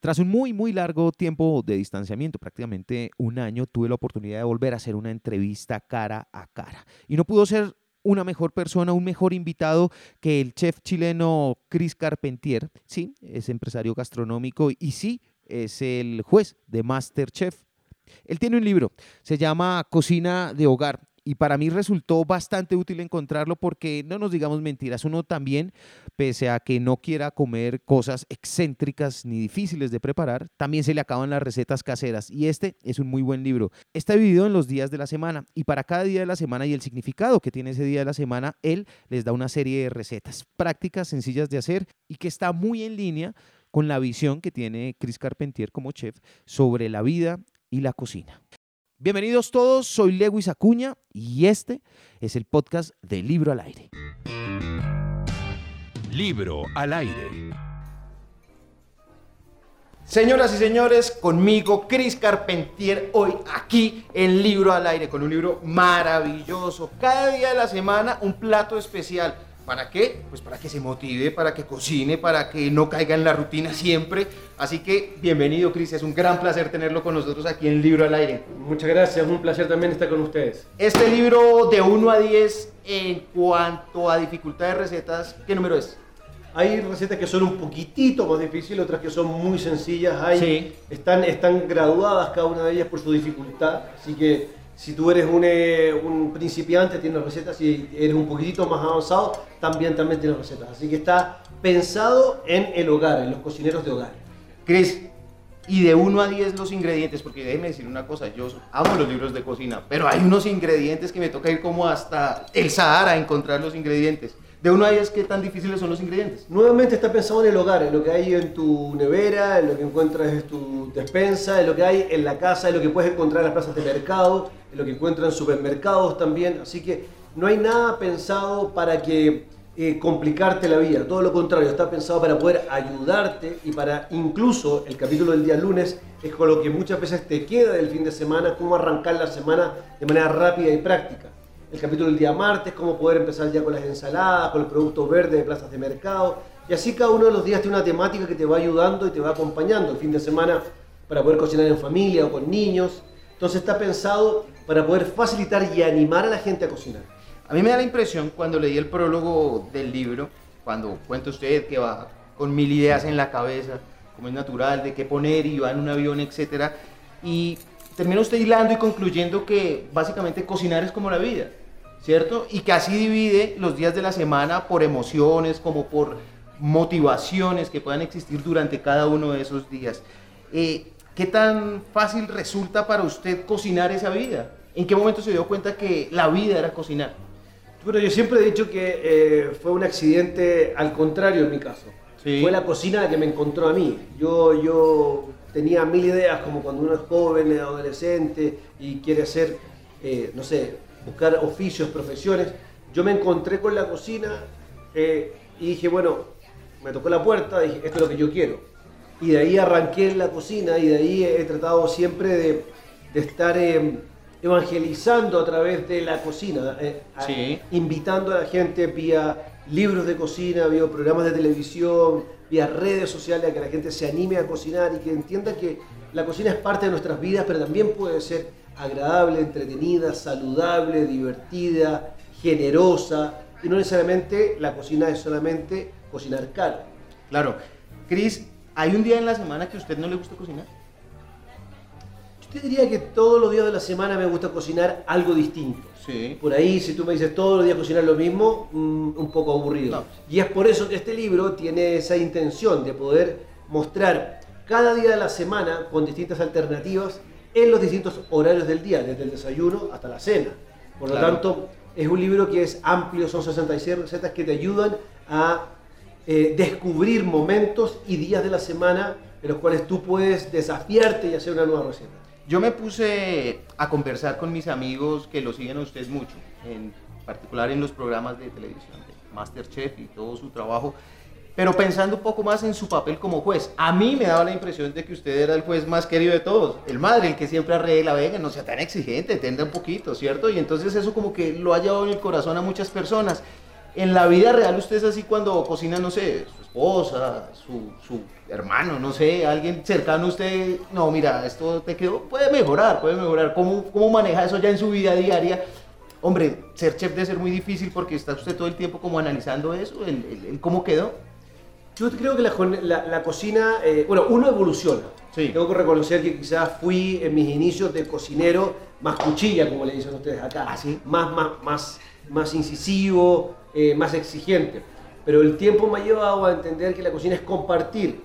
Tras un muy, muy largo tiempo de distanciamiento, prácticamente un año, tuve la oportunidad de volver a hacer una entrevista cara a cara. Y no pudo ser una mejor persona, un mejor invitado que el chef chileno Chris Carpentier. Sí, es empresario gastronómico y sí, es el juez de Masterchef. Él tiene un libro, se llama Cocina de Hogar y para mí resultó bastante útil encontrarlo porque no nos digamos mentiras, uno también, pese a que no quiera comer cosas excéntricas ni difíciles de preparar, también se le acaban las recetas caseras y este es un muy buen libro. Está dividido en los días de la semana y para cada día de la semana y el significado que tiene ese día de la semana, él les da una serie de recetas prácticas, sencillas de hacer y que está muy en línea con la visión que tiene Chris Carpentier como chef sobre la vida y la cocina. Bienvenidos todos, soy Lewis Acuña y este es el podcast de Libro al Aire. Libro al Aire. Señoras y señores, conmigo Chris Carpentier hoy aquí en Libro al Aire con un libro maravilloso. Cada día de la semana un plato especial ¿Para qué? Pues para que se motive, para que cocine, para que no caiga en la rutina siempre. Así que bienvenido, Cris. Es un gran placer tenerlo con nosotros aquí en Libro al Aire. Muchas gracias, un placer también estar con ustedes. Este libro de 1 a 10 en cuanto a dificultad de recetas, ¿qué número es? Hay recetas que son un poquitito más difíciles, otras que son muy sencillas. Hay, están, están graduadas cada una de ellas por su dificultad. Así que si tú eres un, eh, principiante, tienes recetas. Si eres un poquitito más avanzado, también, también tienes recetas. Así que está pensado en el hogar, en los cocineros de hogar. Cris, y de 1 a 10 los ingredientes, porque déjeme decir una cosa, yo amo los libros de cocina, pero hay unos ingredientes que me toca ir como hasta el Sahara a encontrar los ingredientes. De 1 a 10, ¿qué tan difíciles son los ingredientes? Nuevamente está pensado en el hogar, en lo que hay en tu nevera, en lo que encuentras en tu despensa, en lo que hay en la casa, en lo que puedes encontrar en las plazas de mercado, lo que encuentras en supermercados también. Así que no hay nada pensado para que eh, complicarte la vida, todo lo contrario, está pensado para poder ayudarte y para incluso el capítulo del día lunes es con lo que muchas veces te queda del fin de semana, cómo arrancar la semana de manera rápida y práctica el capítulo del día martes, cómo poder empezar ya con las ensaladas, con los productos verdes de plazas de mercado. Y así cada uno de los días tiene una temática que te va ayudando y te va acompañando el fin de semana para poder cocinar en familia o con niños. Entonces está pensado para poder facilitar y animar a la gente a cocinar. A mí me da la impresión cuando leí el prólogo del libro, cuando cuenta usted que va con mil ideas en la cabeza, como es natural, de qué poner y va en un avión, etcétera, y termina usted hilando y concluyendo que básicamente cocinar es como la vida. ¿cierto? Y que así divide los días de la semana por emociones, como por motivaciones que puedan existir durante cada uno de esos días. Eh, ¿Qué tan fácil resulta para usted cocinar esa vida? ¿En qué momento se dio cuenta que la vida era cocinar? Bueno, yo siempre he dicho que eh, fue un accidente al contrario en mi caso. Fue la cocina la que me encontró a mí. Yo, yo tenía mil ideas, como cuando uno es joven, es adolescente y quiere hacer, eh, no sé, buscar oficios, profesiones. Yo me encontré con la cocina eh, y dije, bueno, me tocó la puerta, dije, esto es lo que yo quiero. Y de ahí arranqué en la cocina y de ahí he tratado siempre de, estar eh, evangelizando a través de la cocina, eh, invitando a la gente vía libros de cocina, vía programas de televisión, vía redes sociales, a que la gente se anime a cocinar y que entienda que la cocina es parte de nuestras vidas, pero también puede ser agradable, entretenida, saludable, divertida, generosa. Y no necesariamente la cocina es solamente cocinar caro. Claro. Cris, ¿hay un día en la semana que a usted no le gusta cocinar? Yo te diría que todos los días de la semana me gusta cocinar algo distinto. Sí. Por ahí, si tú me dices todos los días cocinar lo mismo, mm, un poco aburrido. Y es por eso que este libro tiene esa intención de poder mostrar cada día de la semana con distintas alternativas en los distintos horarios del día, desde el desayuno hasta la cena. Por lo tanto, es un libro que es amplio, son 66 recetas que te ayudan a eh, descubrir momentos y días de la semana en los cuales tú puedes desafiarte y hacer una nueva receta. Yo me puse a conversar con mis amigos que lo siguen a ustedes mucho, en particular en los programas de televisión de Masterchef y todo su trabajo pero pensando un poco más en su papel como juez. A mí me daba la impresión de que usted era el juez más querido de todos, el madre, el que siempre arregla, venga, no sea tan exigente, tenda un poquito, ¿cierto? Y entonces eso como que lo ha llevado en el corazón a muchas personas. En la vida real usted es así cuando cocina, no sé, su esposa, su, su hermano, no sé, alguien cercano a usted, no, mira, esto te quedó, puede mejorar, puede mejorar. ¿Cómo, cómo maneja eso ya en su vida diaria? Hombre, ser chef debe ser muy difícil porque está usted todo el tiempo como analizando eso, el, cómo quedó. Yo creo que la, la, cocina, eh, bueno, uno evoluciona. Sí. Tengo que reconocer que quizás fui en mis inicios de cocinero más cuchilla, como le dicen ustedes acá. ¿Ah, sí? Más, más, más, más incisivo, eh, más exigente. Pero el tiempo me ha llevado a entender que la cocina es compartir.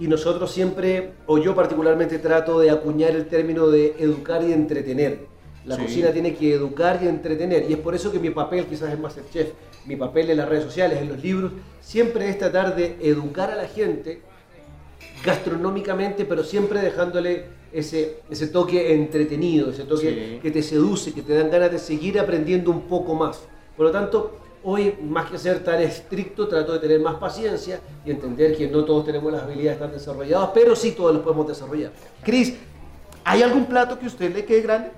Y nosotros siempre, o yo particularmente, trato de acuñar el término de educar y entretener. La cocina tiene que educar y entretener. Y es por eso que mi papel quizás es más el chef. Mi papel en las redes sociales, en los libros, siempre es tratar de educar a la gente gastronómicamente, pero siempre dejándole ese, ese toque entretenido, ese toque que te seduce, que te dan ganas de seguir aprendiendo un poco más. Por lo tanto, hoy más que ser tan estricto, trato de tener más paciencia y entender que no todos tenemos las habilidades tan desarrolladas, pero sí todos los podemos desarrollar. Cris, ¿hay algún plato que a usted le quede grande?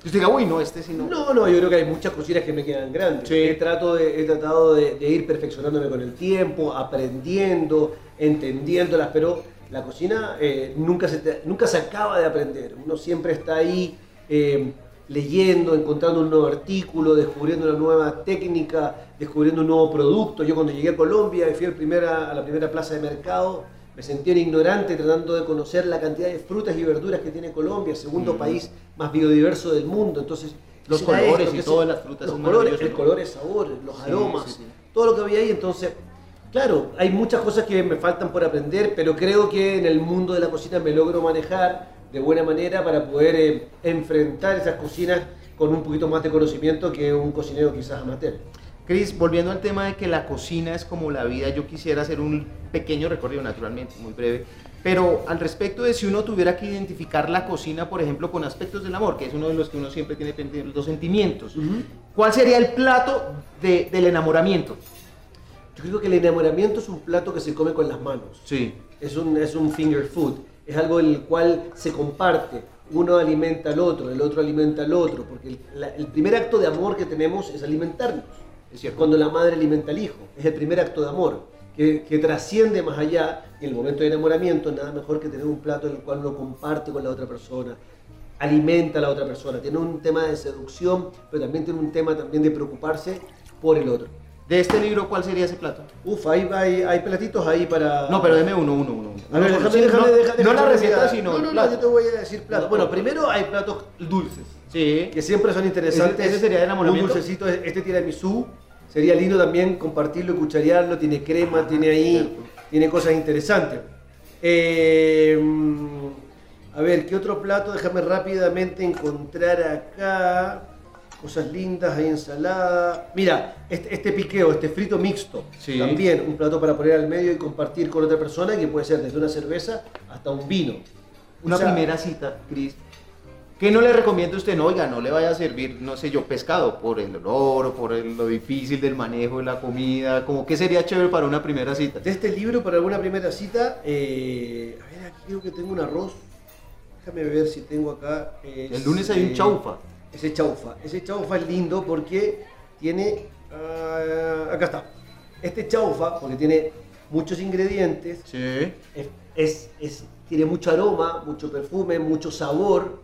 Que usted diga, uy, no, este sí no. No, no, yo creo que hay muchas cocinas que me quedan grandes. He, trato de, he tratado de, de ir perfeccionándome con el tiempo, aprendiendo, entendiéndolas, pero la cocina eh, nunca, se nunca se acaba de aprender. Uno siempre está ahí eh, leyendo, encontrando un nuevo artículo, descubriendo una nueva técnica, descubriendo un nuevo producto. Yo cuando llegué a Colombia y fui primera, a la primera plaza de mercado, me sentí un ignorante tratando de conocer la cantidad de frutas y verduras que tiene Colombia, el segundo país más biodiverso del mundo. Entonces, los colores y todas las frutas los colores, el color, el sabor, los aromas, todo lo que había ahí. Entonces, Claro, hay muchas cosas que me faltan por aprender, pero creo que en el mundo de la cocina me logro manejar de buena manera para poder eh, enfrentar esas cocinas con un poquito más de conocimiento que un cocinero quizás amateur. Cris, volviendo al tema de que la cocina es como la vida, yo quisiera hacer un pequeño recorrido, naturalmente, muy breve, pero al respecto de si uno tuviera que identificar la cocina, por ejemplo, con aspectos del amor, que es uno de los que uno siempre tiene pendientes, los sentimientos, ¿cuál sería el plato del enamoramiento? Yo creo que el enamoramiento es un plato que se come con las manos. Sí. Es un, es un finger food. Es algo en el cual se comparte. Uno alimenta al otro, el otro alimenta al otro. Porque el, primer acto de amor que tenemos es alimentarnos. Es cierto. Cuando la madre alimenta al hijo. Es el primer acto de amor. Que, que, trasciende más allá. Y en el momento de enamoramiento, nada mejor que tener un plato en el cual uno comparte con la otra persona alimenta a la otra persona. Tiene un tema de seducción, pero también tiene un tema también de preocuparse por el otro. De este libro, ¿cuál sería ese plato? Uf, hay, hay, hay platitos ahí para. No, pero deme uno, uno, uno. A ver, déjame, déjame, déjame, No la receta, sino. No, no, no, yo te voy a decir platos. Bueno, primero hay platos dulces. Sí. Que siempre son interesantes. Ese, sería de enamoramiento. Un dulcecito, este tiramisú. Sería lindo también compartirlo y cucharearlo. Tiene crema, tiene ahí. Tiene cosas interesantes. Eh, a ver, ¿qué otro plato? Déjame rápidamente encontrar acá cosas lindas, hay ensalada. Mira, este, este piqueo, este frito mixto, también un plato para poner al medio y compartir con otra persona, que puede ser desde una cerveza hasta un vino. Una primera cita, Cris. ¿Qué no le recomienda usted? No, oiga, no le vaya a servir, no sé yo, pescado, por el olor o por lo difícil del manejo de la comida. Como, ¿Qué sería chévere para una primera cita? De este libro, para alguna primera cita, eh, a ver, aquí creo que tengo un arroz. Déjame ver si tengo acá. el lunes hay un chaufa ese chaufa. Ese chaufa es lindo porque tiene, ah, acá está, este chaufa, porque tiene muchos ingredientes, sí. es, es, tiene mucho aroma, mucho perfume, mucho sabor.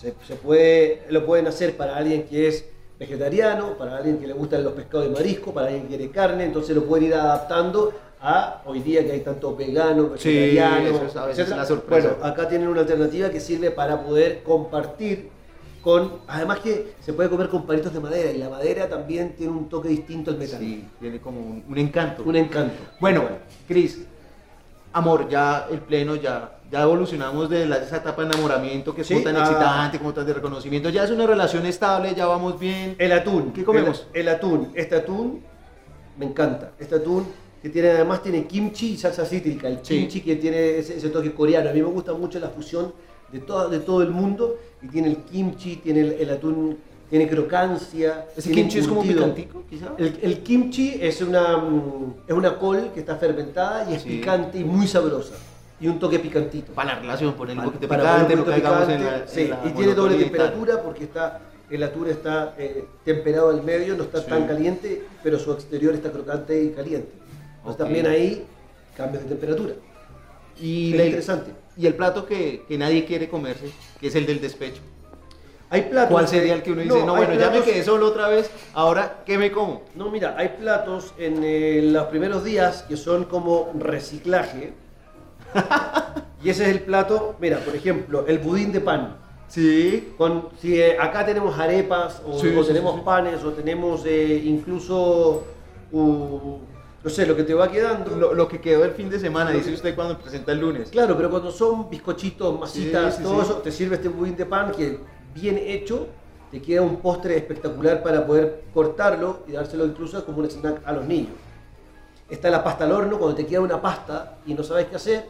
Se, se, puede, lo pueden hacer para alguien que es vegetariano, para alguien que le gustan los pescados y marisco, para alguien que quiere carne, entonces lo pueden ir adaptando a hoy día que hay tanto vegano, vegetariano, sí, es la sorpresa. Bueno, acá tienen una alternativa que sirve para poder compartir además que se puede comer con palitos de madera y la madera también tiene un toque distinto al metal. Sí, tiene como un, encanto. Un encanto. Bueno, Cris, amor, ya el pleno, ya, ya evolucionamos de esa etapa de enamoramiento que es tan excitante, como tan de reconocimiento. Ya es una relación estable, ya vamos bien. El atún. ¿Qué comemos? El, atún. Este atún me encanta. Este atún que tiene además tiene kimchi y salsa cítrica. El kimchi que tiene ese, ese toque coreano. A mí me gusta mucho la fusión de, todo, de todo el mundo y tiene el kimchi, tiene el, atún, tiene crocancia. ¿Ese kimchi es como picantico? El, kimchi es una, mm, es una col que está fermentada y es picante y muy sabrosa. Y un toque picantito. Para la relación, poner un poquito picante, caigamos en la, sí, y tiene doble temperatura porque está el atún está eh, temperado al medio, no está tan caliente, pero su exterior está crocante y caliente. Entonces también ahí cambios de temperatura. Y Es interesante. Y el plato que, que nadie quiere comerse, que es el del despecho. Hay platos. ¿Cuál sería el que uno dice, no, bueno, ya me quedé solo otra vez, ahora, ¿qué me como? No, mira, hay platos en eh, los primeros días que son como reciclaje. y ese es el plato, mira, por ejemplo, el budín de pan. Sí. Con, si eh, acá tenemos arepas, o, Sí, o sí, tenemos sí, sí. panes, o tenemos eh, incluso, uh, no sé, lo que te va quedando. Lo, lo que quedó el fin de semana, dice usted cuando presenta el lunes. Claro, pero cuando son bizcochitos, masitas, Sí, sí, todo sí. eso, te sirve este budín de pan que bien hecho, te queda un postre espectacular para poder cortarlo y dárselo incluso como un snack a los niños. Está la pasta al horno, cuando te queda una pasta y no sabes qué hacer,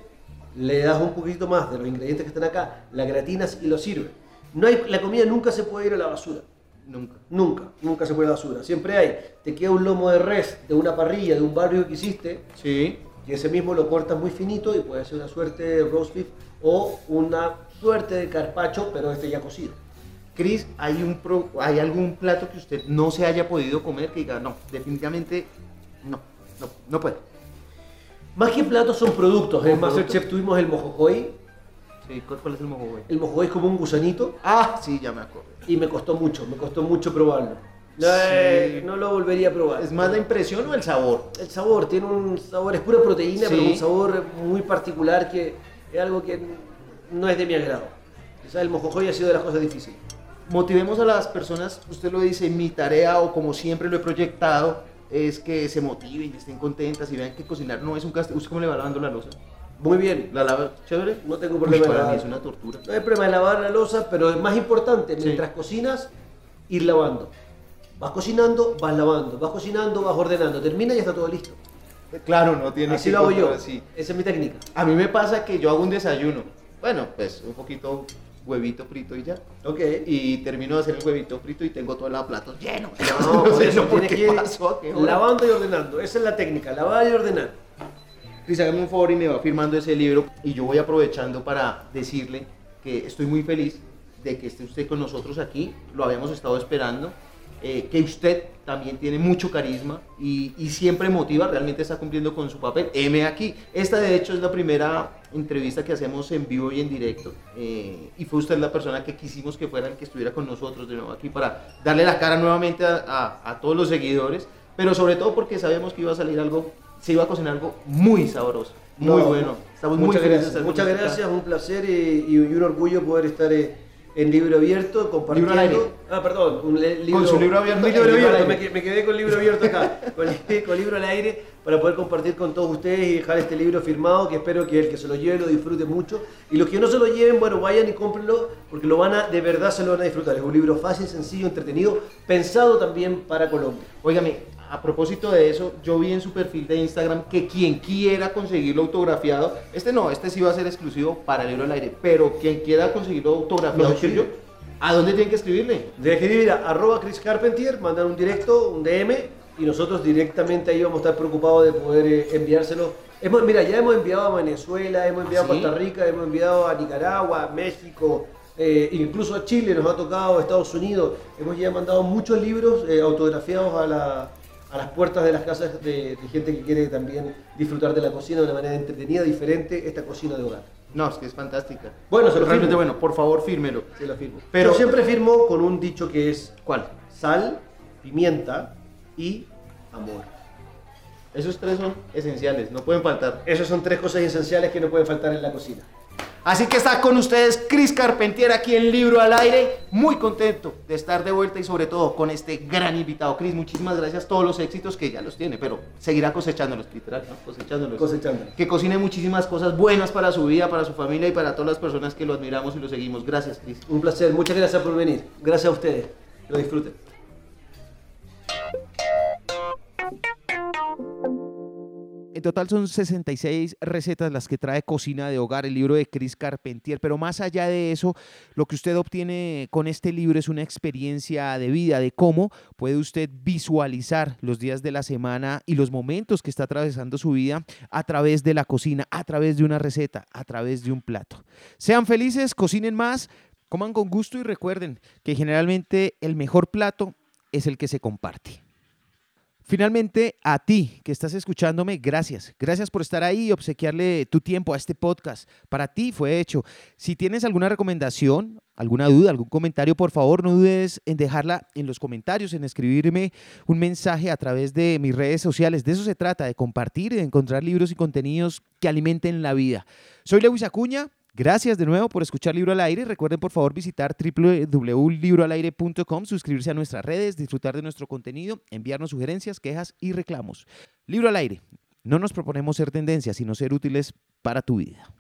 le das un poquito más de los ingredientes que están acá, la gratinas y lo sirves. No hay, la comida nunca se puede ir a la basura. Nunca. Nunca, nunca se puede basura. Siempre hay, te queda un lomo de res de una parrilla, de un barrio que hiciste, Sí. y ese mismo lo cortas muy finito y puede ser una suerte de roast beef o una suerte de carpacho, pero este ya cocido. Cris, ¿hay, un pro- ¿hay algún plato que usted no se haya podido comer que diga, no, definitivamente no, no, no puede? Más que platos son productos. En Son Masterchef tuvimos el mojojoy. Sí, ¿cuál, es el mojo, güey? El mojojoy es como un gusanito Ah, sí, ya me acuerdo. y me costó mucho, me costó mucho probarlo. No, Sí. eh, no lo volvería a probar. ¿Es más la impresión o el sabor? El sabor, tiene un sabor, es pura proteína, Sí. pero un sabor muy particular que es algo que no es de mi agrado. Quizás el mojojoy ha sido de las cosas difíciles. Motivemos a las personas, usted lo dice, mi tarea o como siempre lo he proyectado, es que se motiven estén contentas y vean que cocinar no es un castigo. ¿Usted cómo le va lavando la losa? Muy bien, ¿La lava chévere? no tengo Uy, problema. de para mí lavar. es una tortura. No hay problema de lavar la losa, pero es más importante, Sí. mientras cocinas, ir lavando. Vas cocinando, vas lavando, vas cocinando, vas ordenando. Termina y ya está todo listo. Claro, no tiene Así que lo hago yo. controlar, sí. Esa es mi técnica. A mí me pasa que yo hago un desayuno. Bueno, pues un poquito huevito frito y ya. Ok. Y termino de hacer el huevito frito y tengo todos los platos llenos. No, por sé eso tienes qué que ir lavando y ordenando. Esa es la técnica, lavar y ordenar. Cris, hágame un favor y me va firmando ese libro y yo voy aprovechando para decirle que estoy muy feliz de que esté usted con nosotros aquí, lo habíamos estado esperando, eh, que usted también tiene mucho carisma y, y siempre motiva, realmente está cumpliendo con su papel. M aquí, esta de hecho es la primera entrevista que hacemos en vivo y en directo. Eh, y fue usted la persona que quisimos que fuera el que estuviera con nosotros de nuevo aquí para darle la cara nuevamente a, a- a todos los seguidores, pero sobre todo porque sabíamos que iba a salir algo, se iba a cocinar algo muy sabroso, muy No, bueno. Estamos muy muchas de gracias. Muchas gracias, un placer y, y un orgullo poder estar eh, en libro abierto, compartiendo. Libro al aire. Ah, perdón, un libro, Con su libro abierto, libro libro abierto. aire. Me, me quedé con libro abierto acá, con, con libro al aire para poder compartir con todos ustedes y dejar este libro firmado que espero que el que se lo lleve lo disfrute mucho y los que no se lo lleven, bueno, vayan y cómprenlo porque lo van a, de verdad se lo van a disfrutar. Es un libro fácil, sencillo, entretenido, pensado también para Colombia. Óigame, a propósito de eso, yo vi en su perfil de Instagram que quien quiera conseguirlo autografiado, este no, este sí va a ser exclusivo para el libro al aire, pero quien quiera conseguirlo autografiado suyo, ¿a dónde tienen que escribirle? De escribir a arroba Chris Carpentier, mandar un directo, un DM, y nosotros directamente ahí vamos a estar preocupados de poder eh, enviárselo. Hemos, mira, ya hemos enviado a Venezuela, hemos enviado ¿Sí? a Costa Rica, hemos enviado a Nicaragua, a México, eh, incluso a Chile nos ha tocado, a Estados Unidos. Hemos ya mandado muchos libros eh, autografiados a, la- a las puertas de las casas de, de gente que quiere también disfrutar de la cocina de una manera entretenida, diferente, esta cocina de hogar. No, es que es fantástica. Bueno, se lo Realmente firmo. bueno, por favor, fírmelo. Se lo firmo. Pero- Yo siempre firmo con un dicho que es ¿Cuál? sal, pimienta y amor. Esos tres son esenciales, no pueden faltar. Esas son tres cosas esenciales que no pueden faltar en la cocina. Así que está con ustedes Cris Carpentier aquí en Libro al Aire. Muy contento de estar de vuelta y sobre todo con este gran invitado. Cris, muchísimas gracias. Todos los éxitos que ya los tiene, pero seguirá cosechándolos, literal, ¿no? Cosechándolos. Cosechando. Que cocine muchísimas cosas buenas para su vida, para su familia y para todas las personas que lo admiramos y lo seguimos. Gracias, Cris. Un placer, muchas gracias por venir. Gracias a ustedes. Lo disfruten. En total son 66 recetas las que trae Cocina de Hogar, el libro de Chris Carpentier. Pero más allá de eso, lo que usted obtiene con este libro es una experiencia de vida, de cómo puede usted visualizar los días de la semana y los momentos que está atravesando su vida a través de la cocina, a través de una receta, a través de un plato. Sean felices, cocinen más, Coman con gusto y recuerden que generalmente el mejor plato es el que se comparte. Finalmente, a ti que estás escuchándome, gracias. Gracias por estar ahí y obsequiarle tu tiempo a este podcast. Para ti fue hecho. Si tienes alguna recomendación, alguna duda, algún comentario, por favor, no dudes en dejarla en los comentarios, en escribirme un mensaje a través de mis redes sociales. De eso se trata, de compartir y de encontrar libros y contenidos que alimenten la vida. Soy Lewis Acuña. Gracias de nuevo por escuchar Libro al Aire. Recuerden por favor visitar www.libroalaire.com, suscribirse a nuestras redes, disfrutar de nuestro contenido, enviarnos sugerencias, quejas y reclamos. Libro al Aire. No nos proponemos ser tendencias, sino ser útiles para tu vida.